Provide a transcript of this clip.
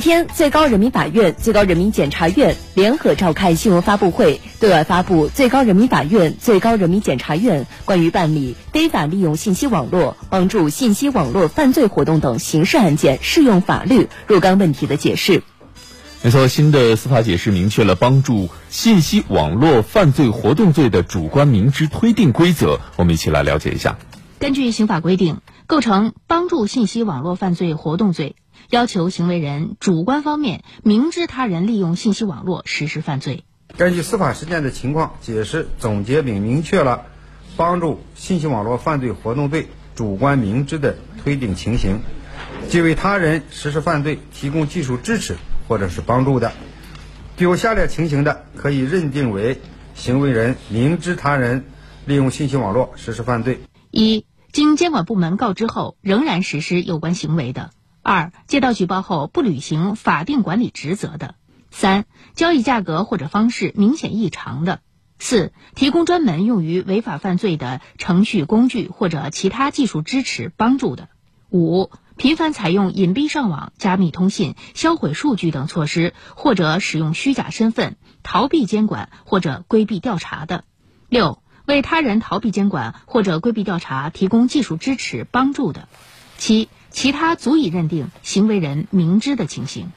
天，最高人民法院、最高人民检察院联合召开新闻发布会，对外发布最高人民法院、最高人民检察院关于办理非法利用信息网络帮助信息网络犯罪活动等刑事案件适用法律若干问题的解释。没错，新的司法解释明确了帮助信息网络犯罪活动罪的主观明知推定规则，我们一起来了解一下。根据刑法规定，构成帮助信息网络犯罪活动罪。要求行为人主观方面明知他人利用信息网络实施犯罪。根据司法实践的情况解释总结并明确了帮助信息网络犯罪活动罪主观明知的推定情形，即为他人实施犯罪提供技术支持或者是帮助的，具有下列情形的，可以认定为行为人明知他人利用信息网络实施犯罪：一、经监管部门告知后仍然实施有关行为的。二、接到举报后不履行法定管理职责的；三、交易价格或者方式明显异常的；四、提供专门用于违法犯罪的程序工具或者其他技术支持帮助的；五、频繁采用隐蔽上网、加密通信、销毁数据等措施，或者使用虚假身份逃避监管或者规避调查的；六、为他人逃避监管或者规避调查提供技术支持帮助的；七。其他足以认定行为人明知的情形。